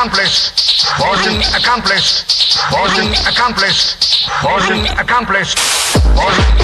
accomplished. Mission accomplished. Mission accomplished. Mission accomplished. Mission.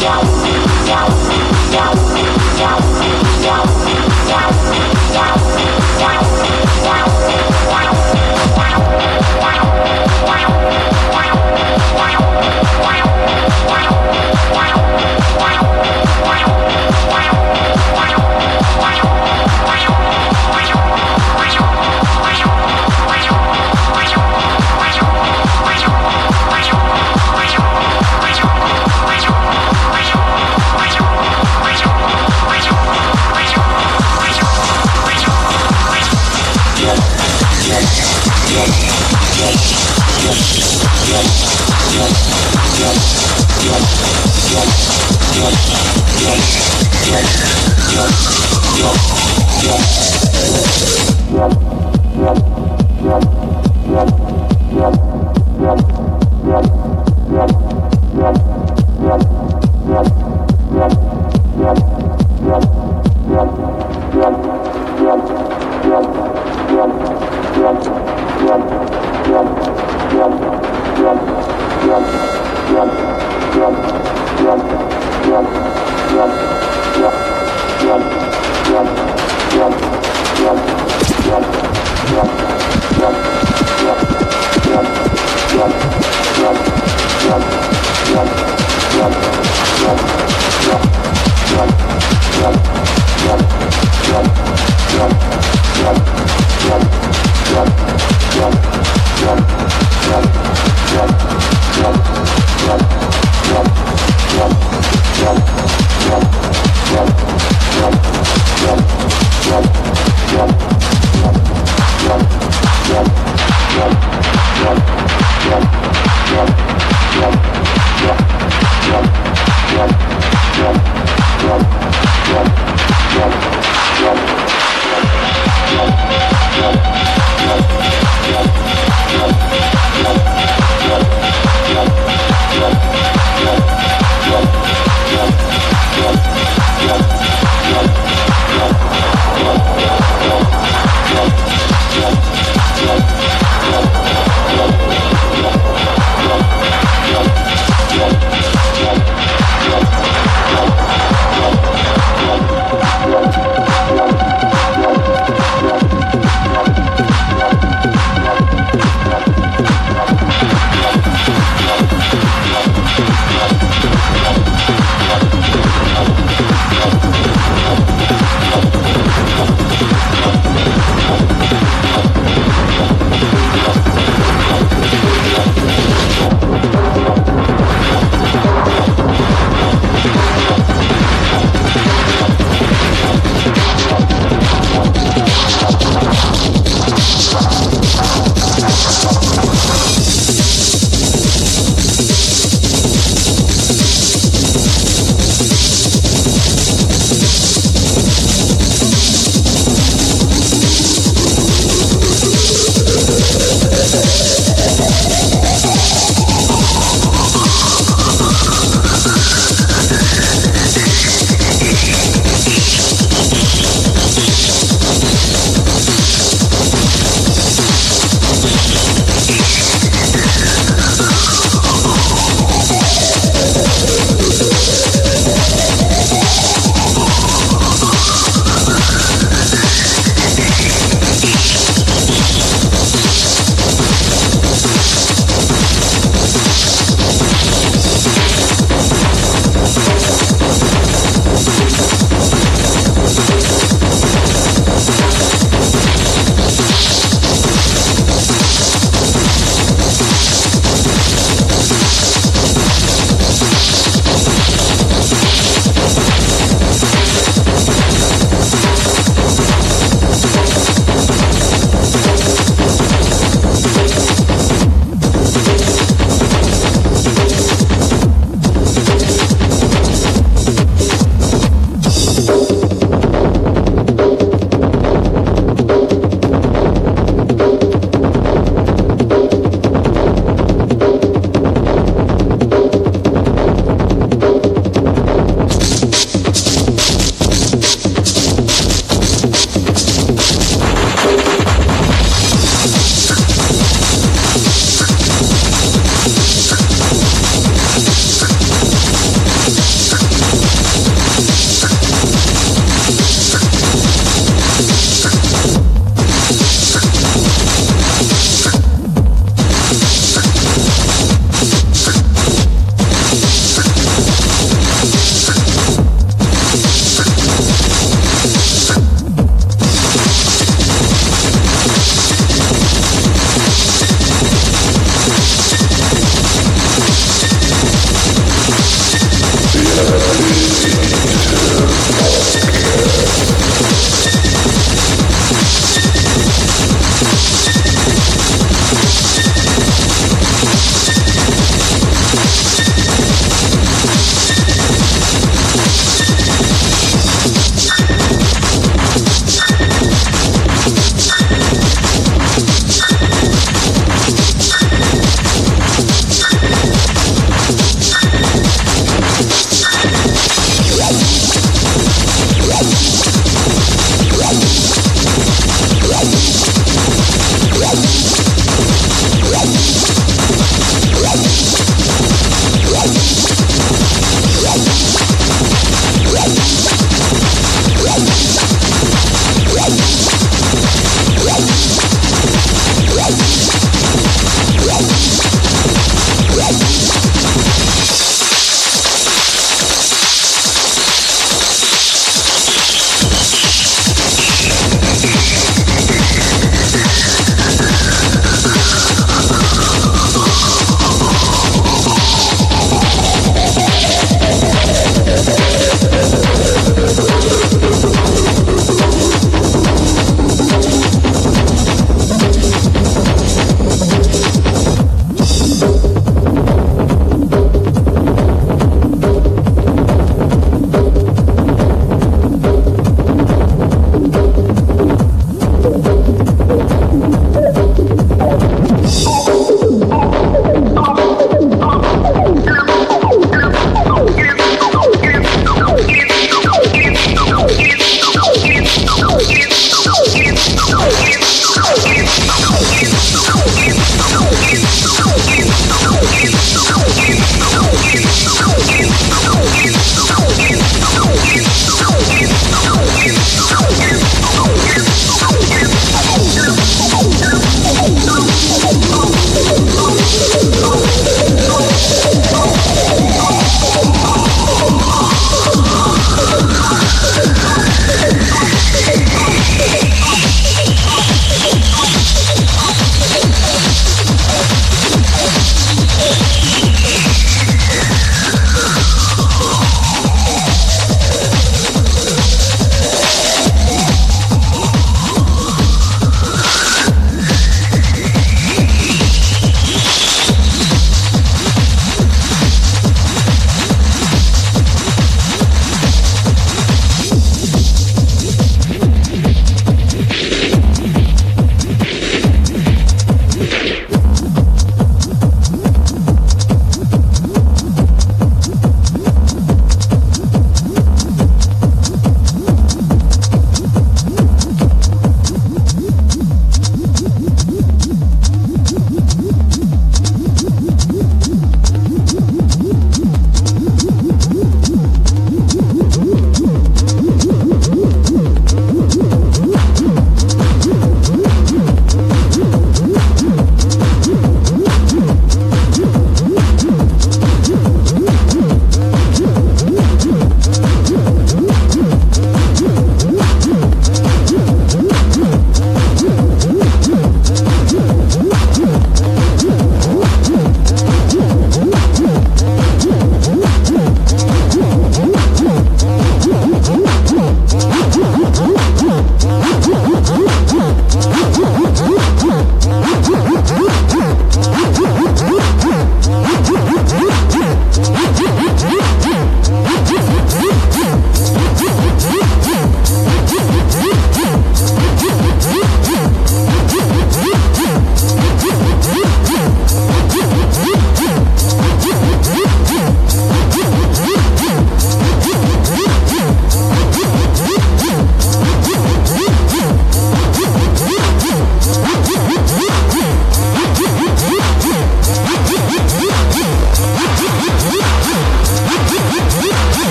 Yeah. Yeah.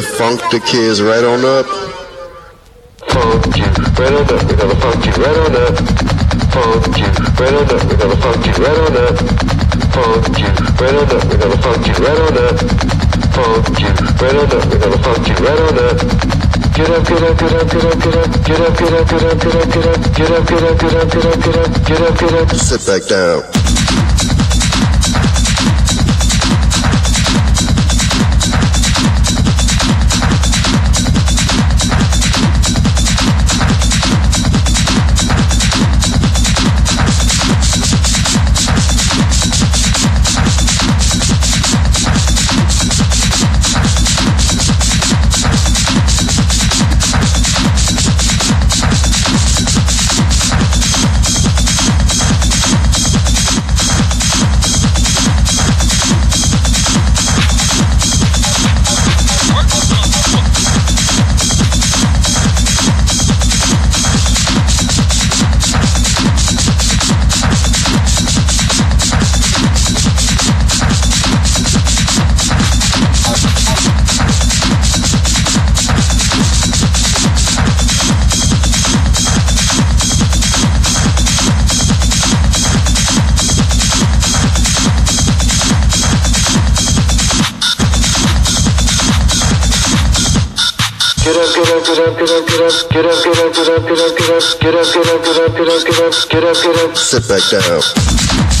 To funk the kids right on up? Funk you right on up. We're gonna funk you right on up. Funk you right on up. We're gonna funk you right on up. Funk you right on up. We're gonna funk you right on up. Funk you right on up. We're gonna funk you right on up. Get up, get up, get up, get up, get up, get up, get up, get up, get up, get up, get up, get up, get up, get up, get up, get up, get up. Sit back down. Get up, get up, get up, get up, get up, get up, get up, get up, get up, get up, get up, get up, get up, get up, get up, get up. Sit back down.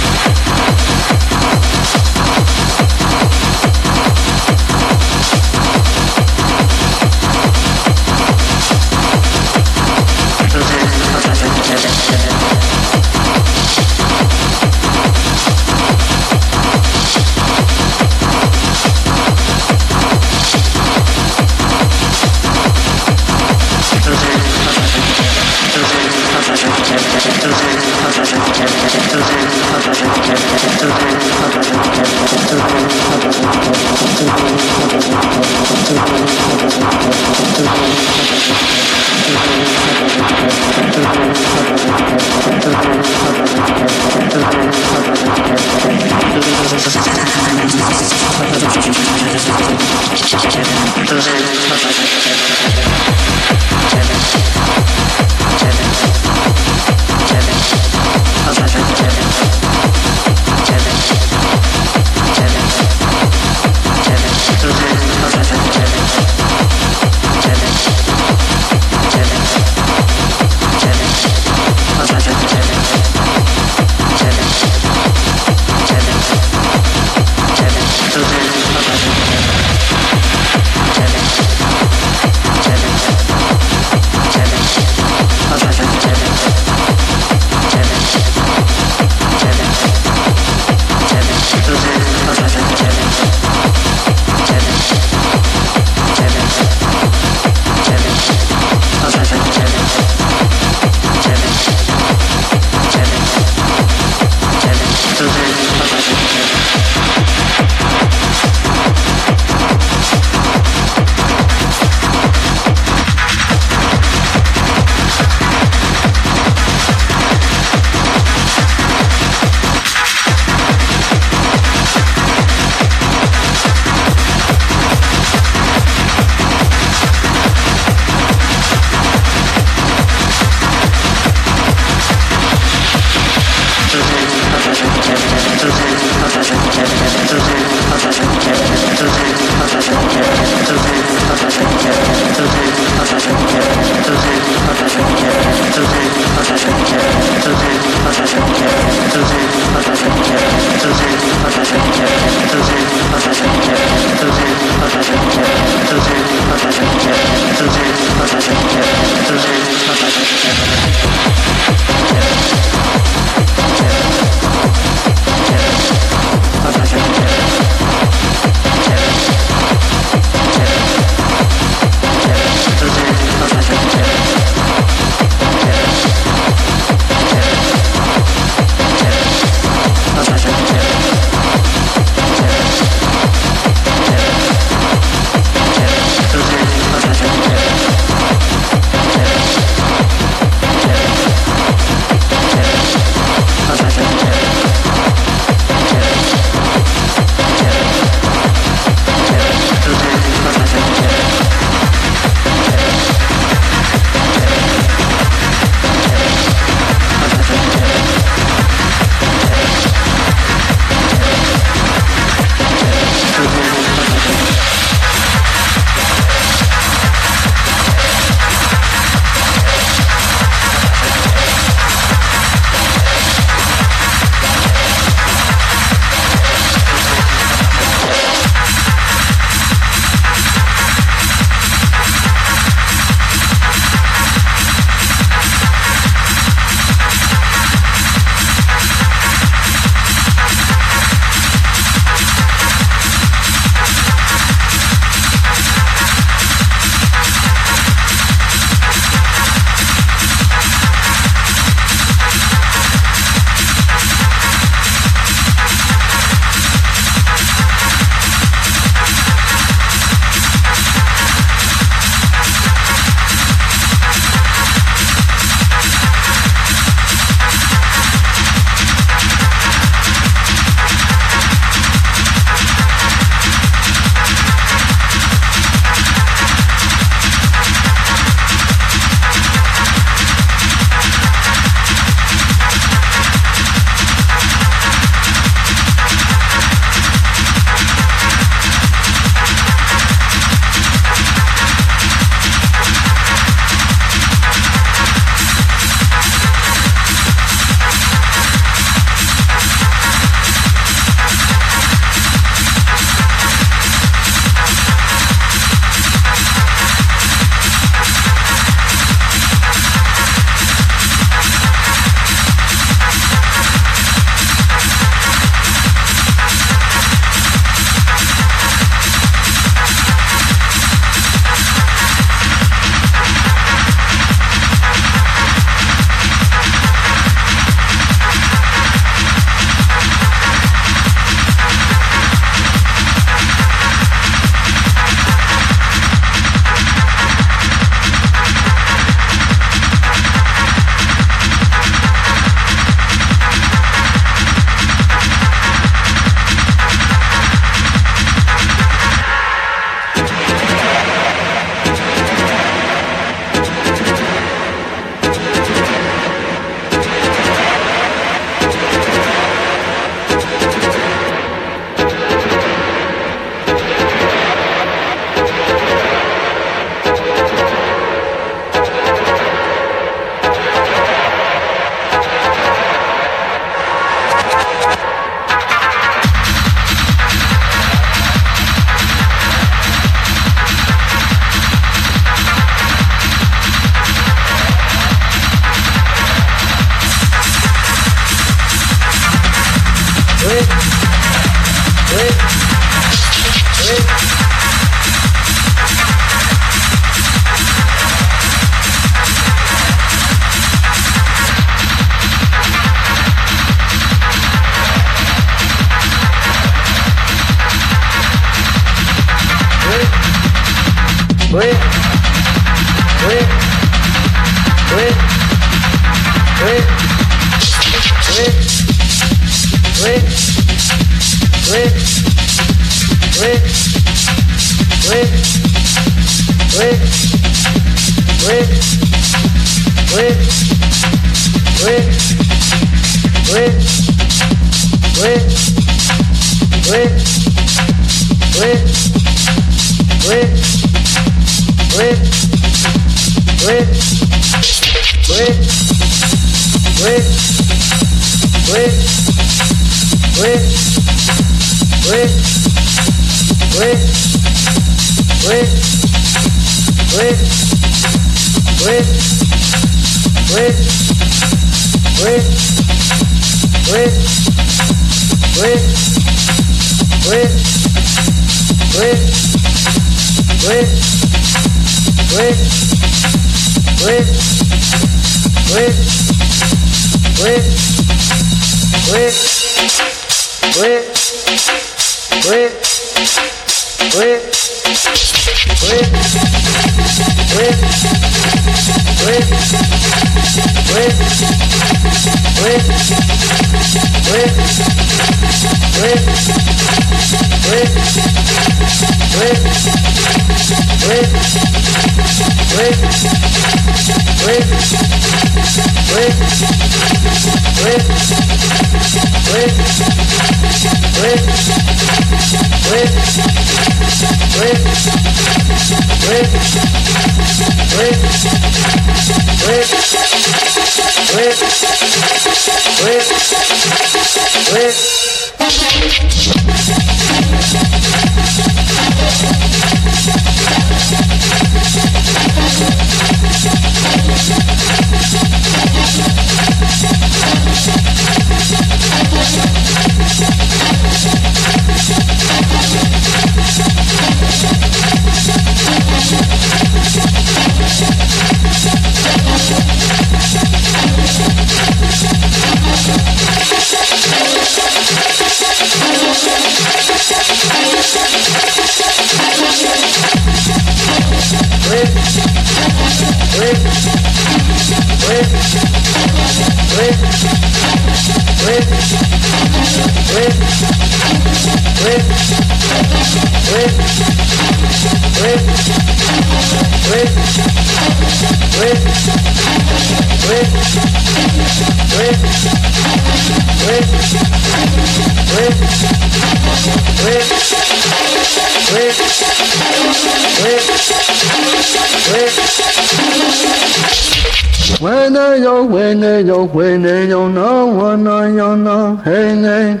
When I yo, when I yo, when I yo, no one, no, yo, no, hey, hey.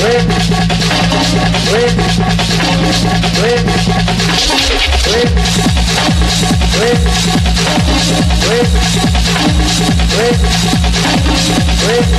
Wait, wait, wait, wait, wait, wait. Wait.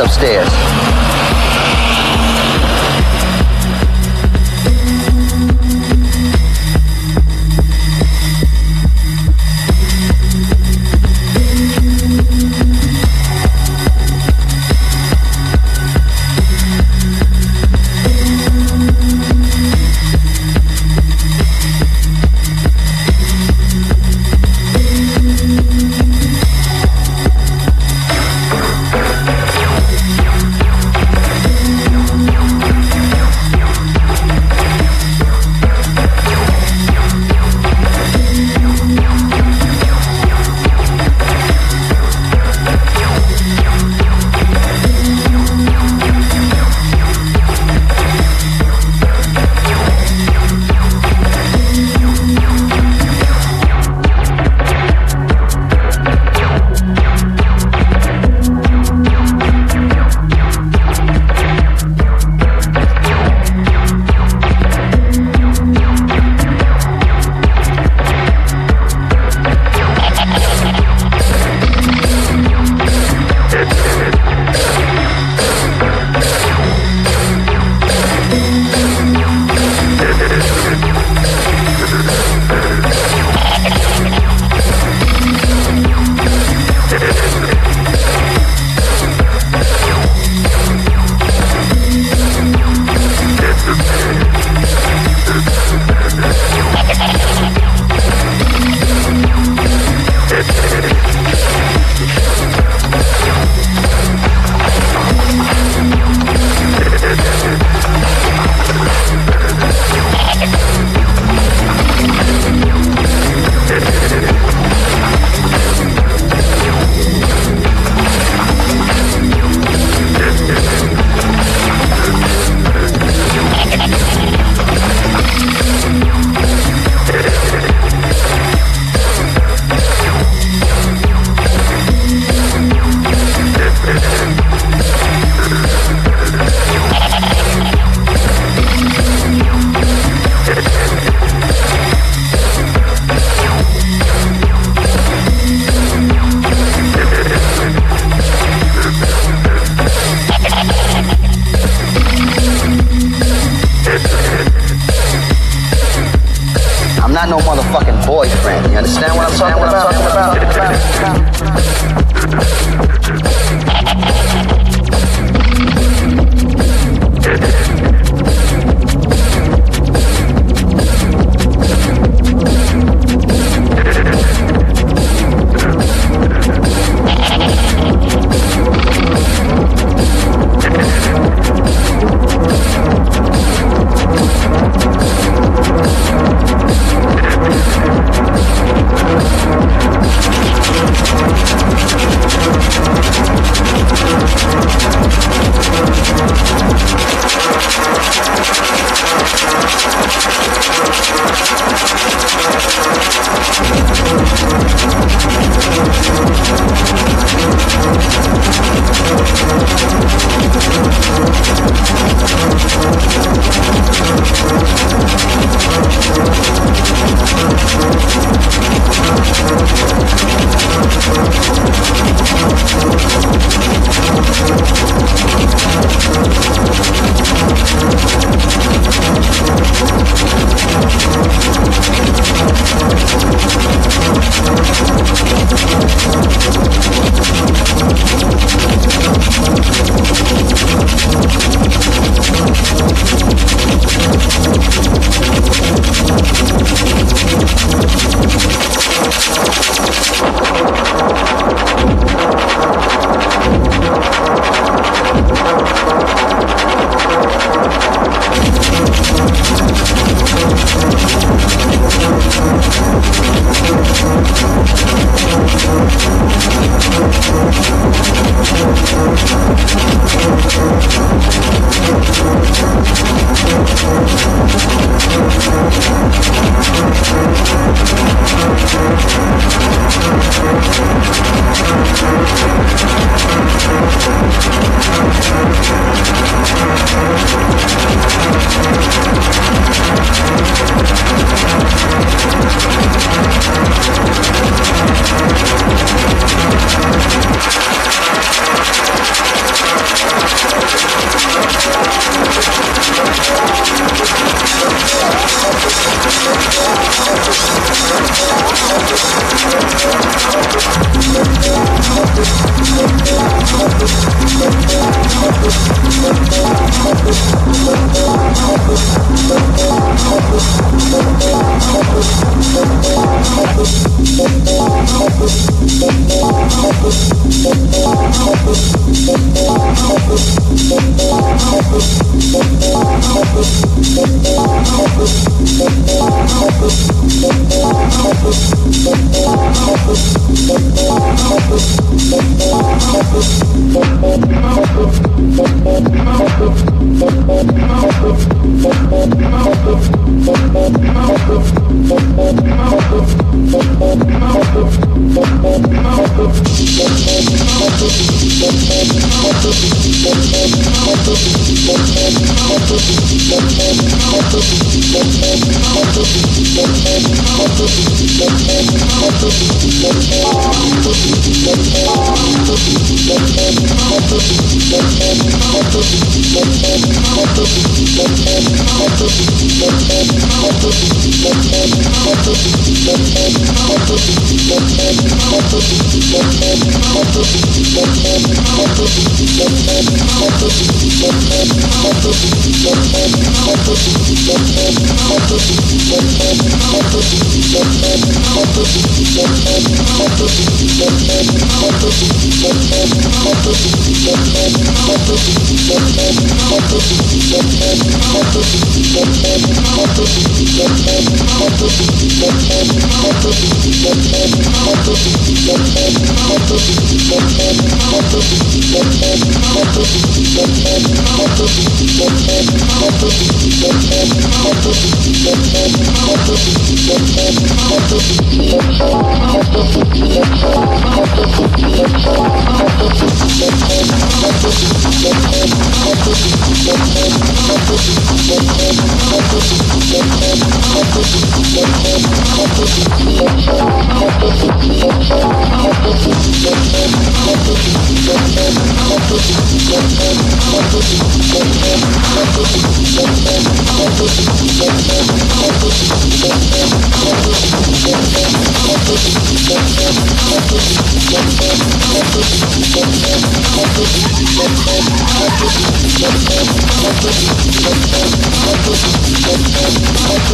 upstairs.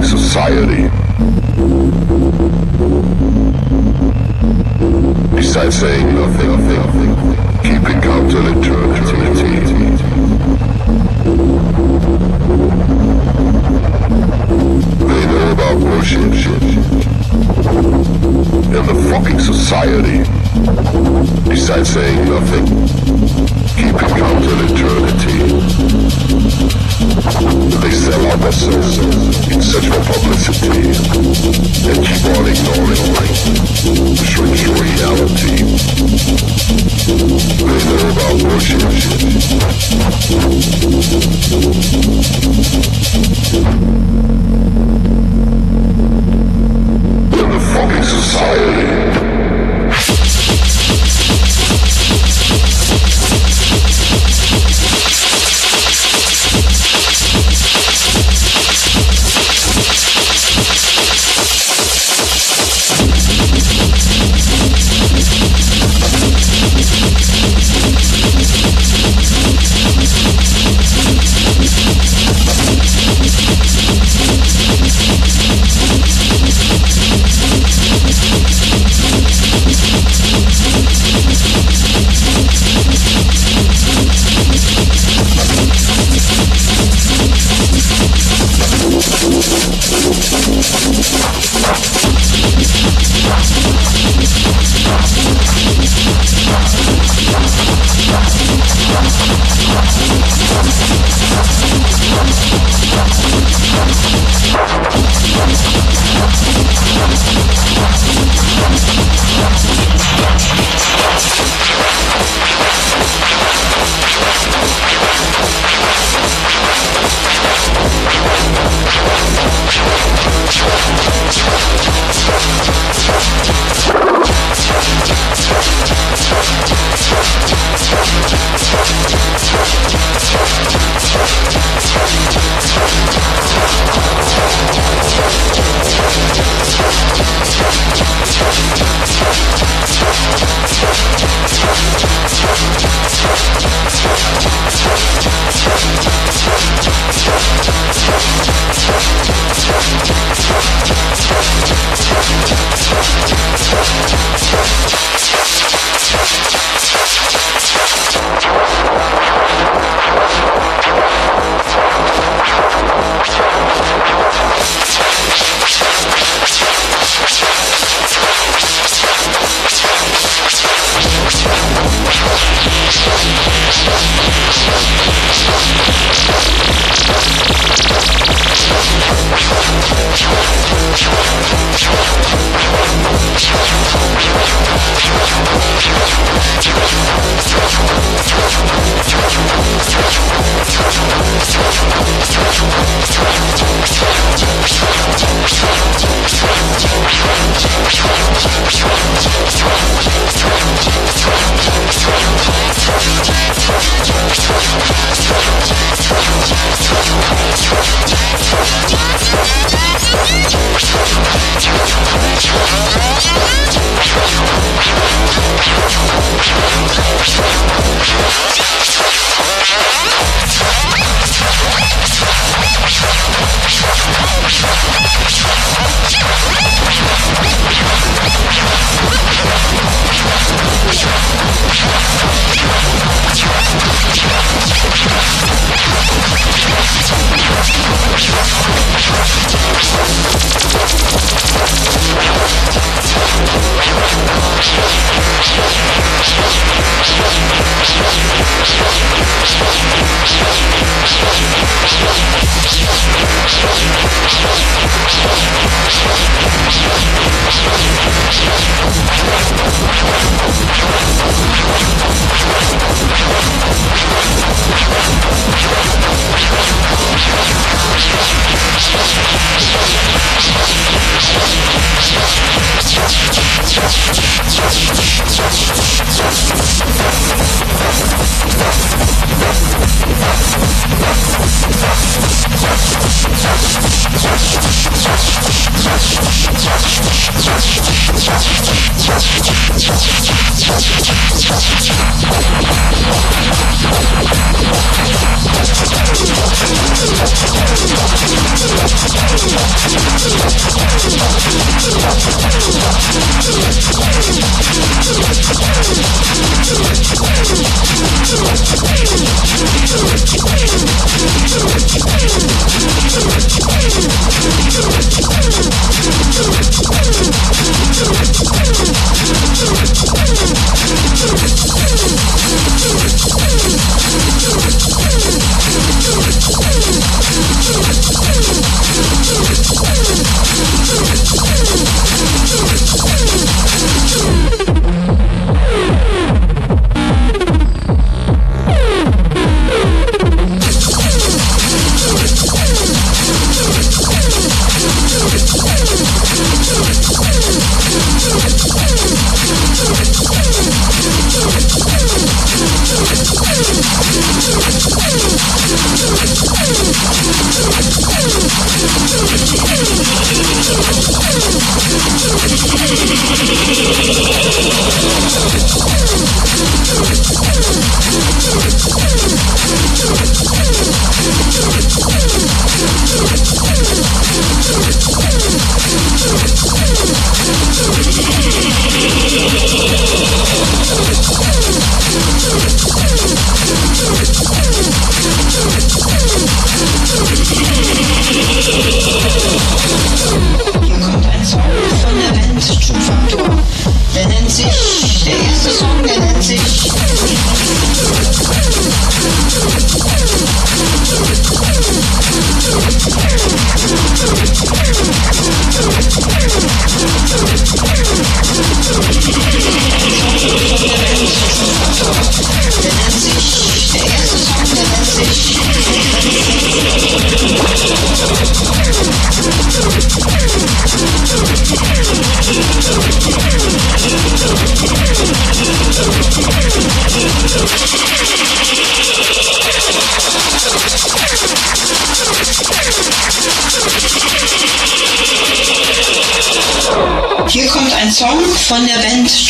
and society. Besides saying nothing, nothing, keeping count till eternity. They know about worship and the fucking society. Besides saying nothing, keeping count till eternity. They sell their souls in search for publicity and keep on ignoring the strange reality. They know about worship. In the fucking society.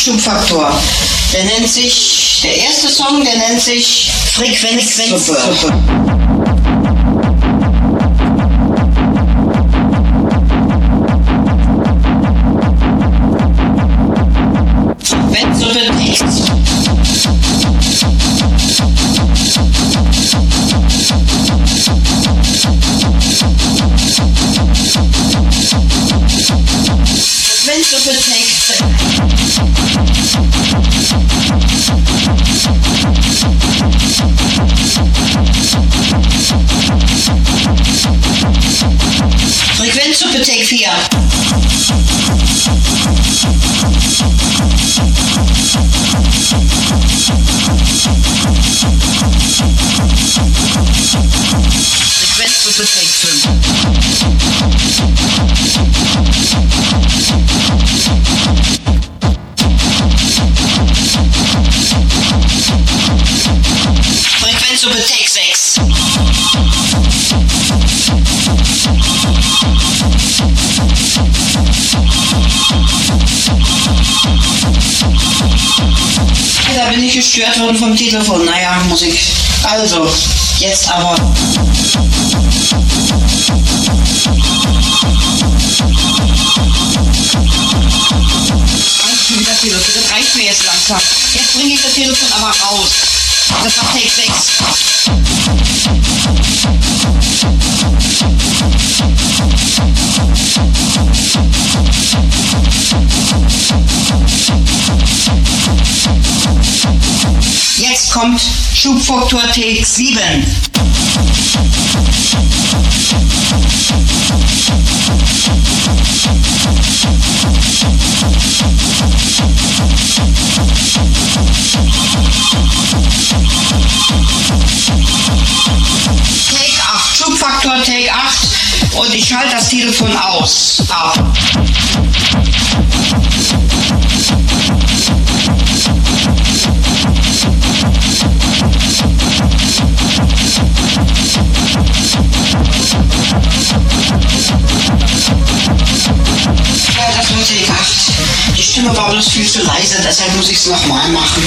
Schubfaktor. Der nennt sich, der erste Song, der nennt sich Frequenzsuppe. Frequenzsuppe vom Telefon. Naja, Musik. Also, jetzt aber. Reicht mir das Telefon, das reicht mir jetzt langsam. Jetzt bringe ich das Telefon aber raus. Das war Take 6. kommt Schubfaktor Take 7. Take 8, Schubfaktor Take 8 und ich schalte das Telefon aus. Ab. Musik 8. Die Stimme war bloß viel zu leise, deshalb muss ich es nochmal machen.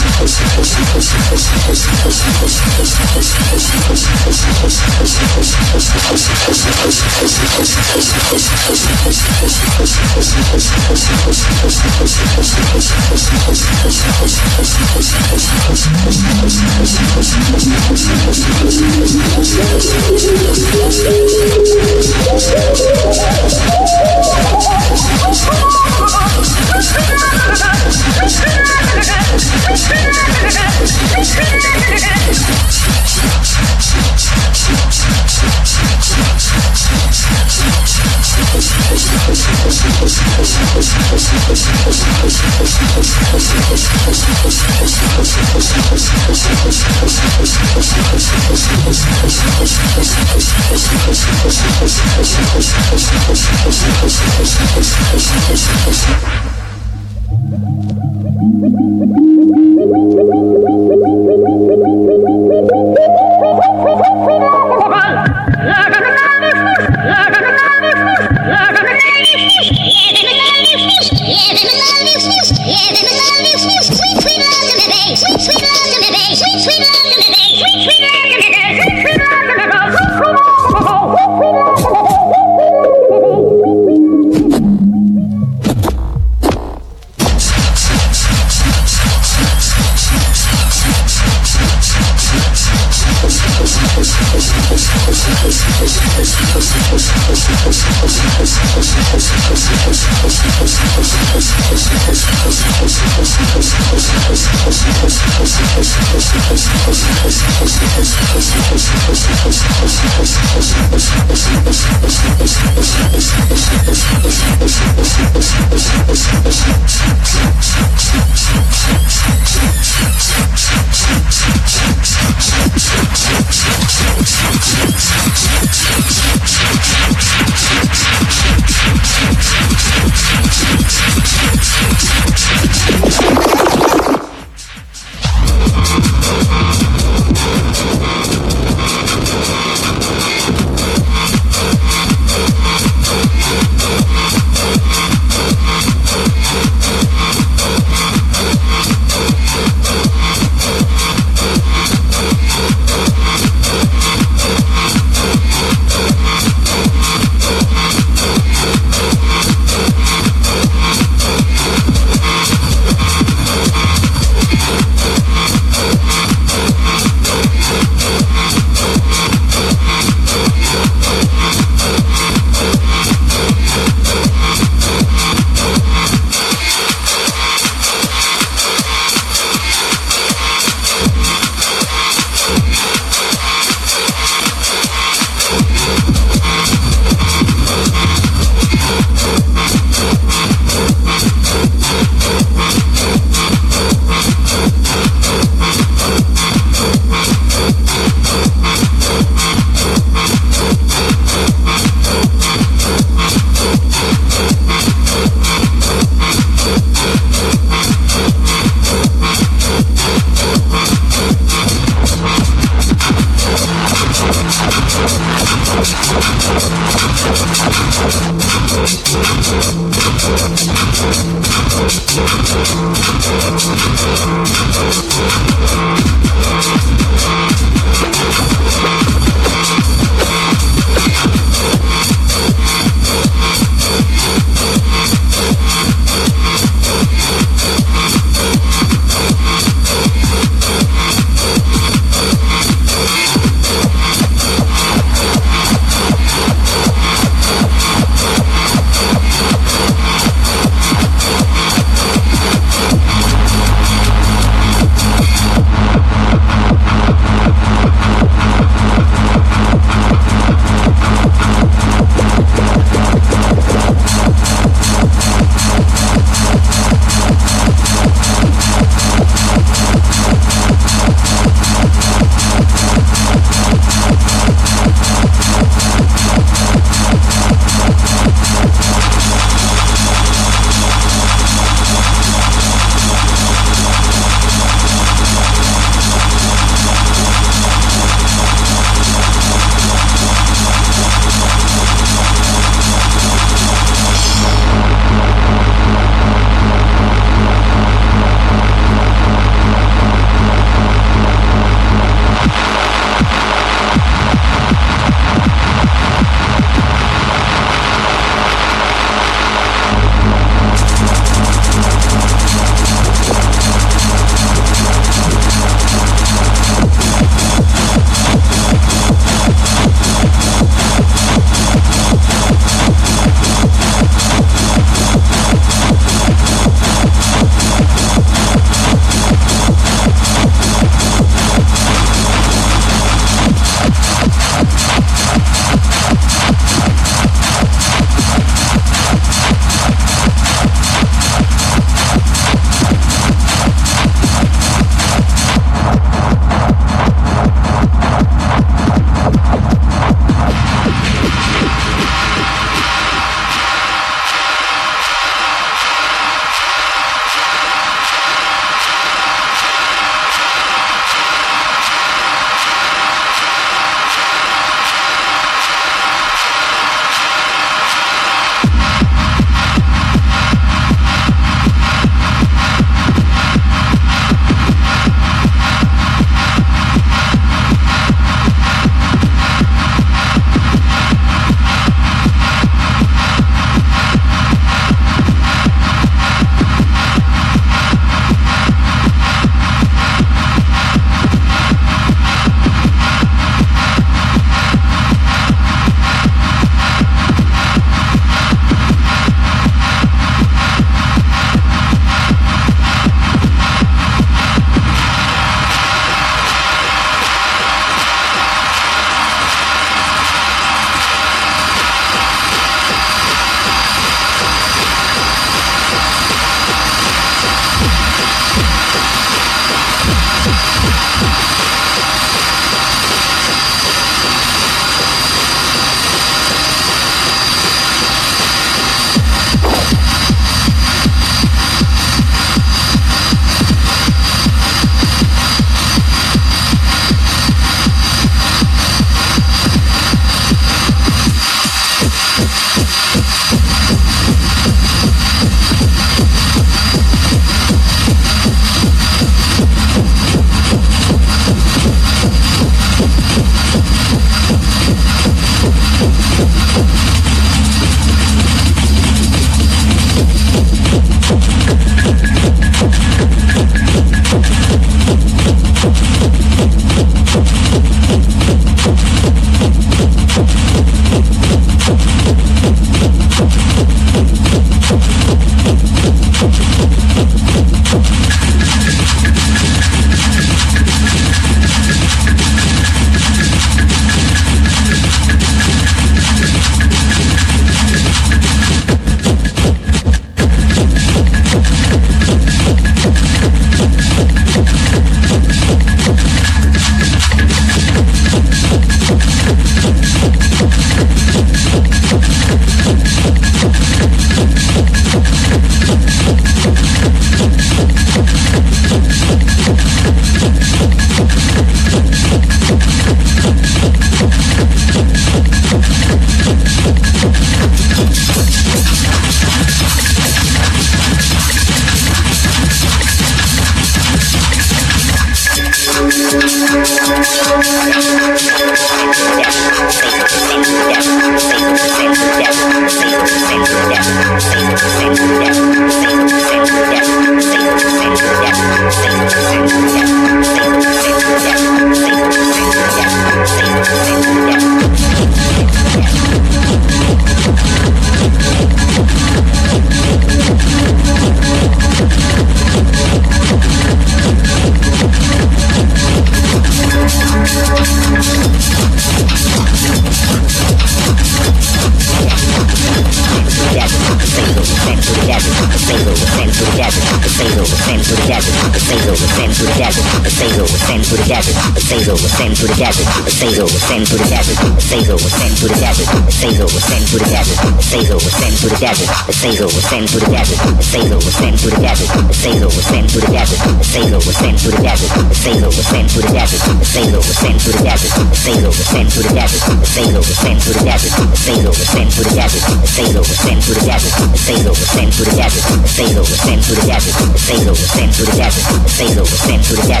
the to the gas, sail over to the gas.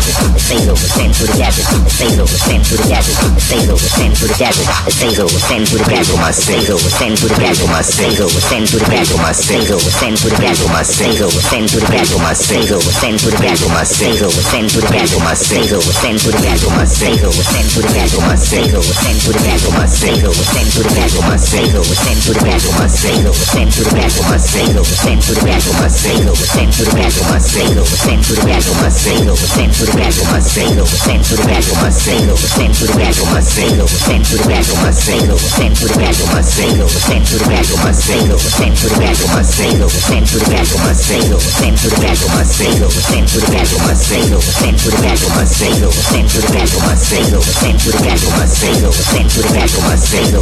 stays over send to the gadget, it stays over send to the gadget, it stays over send to the gadget, it stays over send to the gadget, my stays over send to the gadget, my stays over send to the gadget, my over send to the gadget, my over send to the gadget, my over send to the gadget, my over send to the gadget, my over send to the gadget, my over send to the gadget, my over send to the gadget, my over send to the gadget, my over send to the gadget, my over send to the gadget, my over send to the gadget, my over send to the gadget, my over send to the gadget, my over send to the gadget, my single, sent to the back on my single, sent to the back on my single, sent to the back on my single, sent to the back on my single, sent to the back on my single, sent to the back on my single, sent to the back on my single, sent to the back on my single, sent to the back on my single, sent to the back on my single, sent to the back on my single, sent to the back on my single,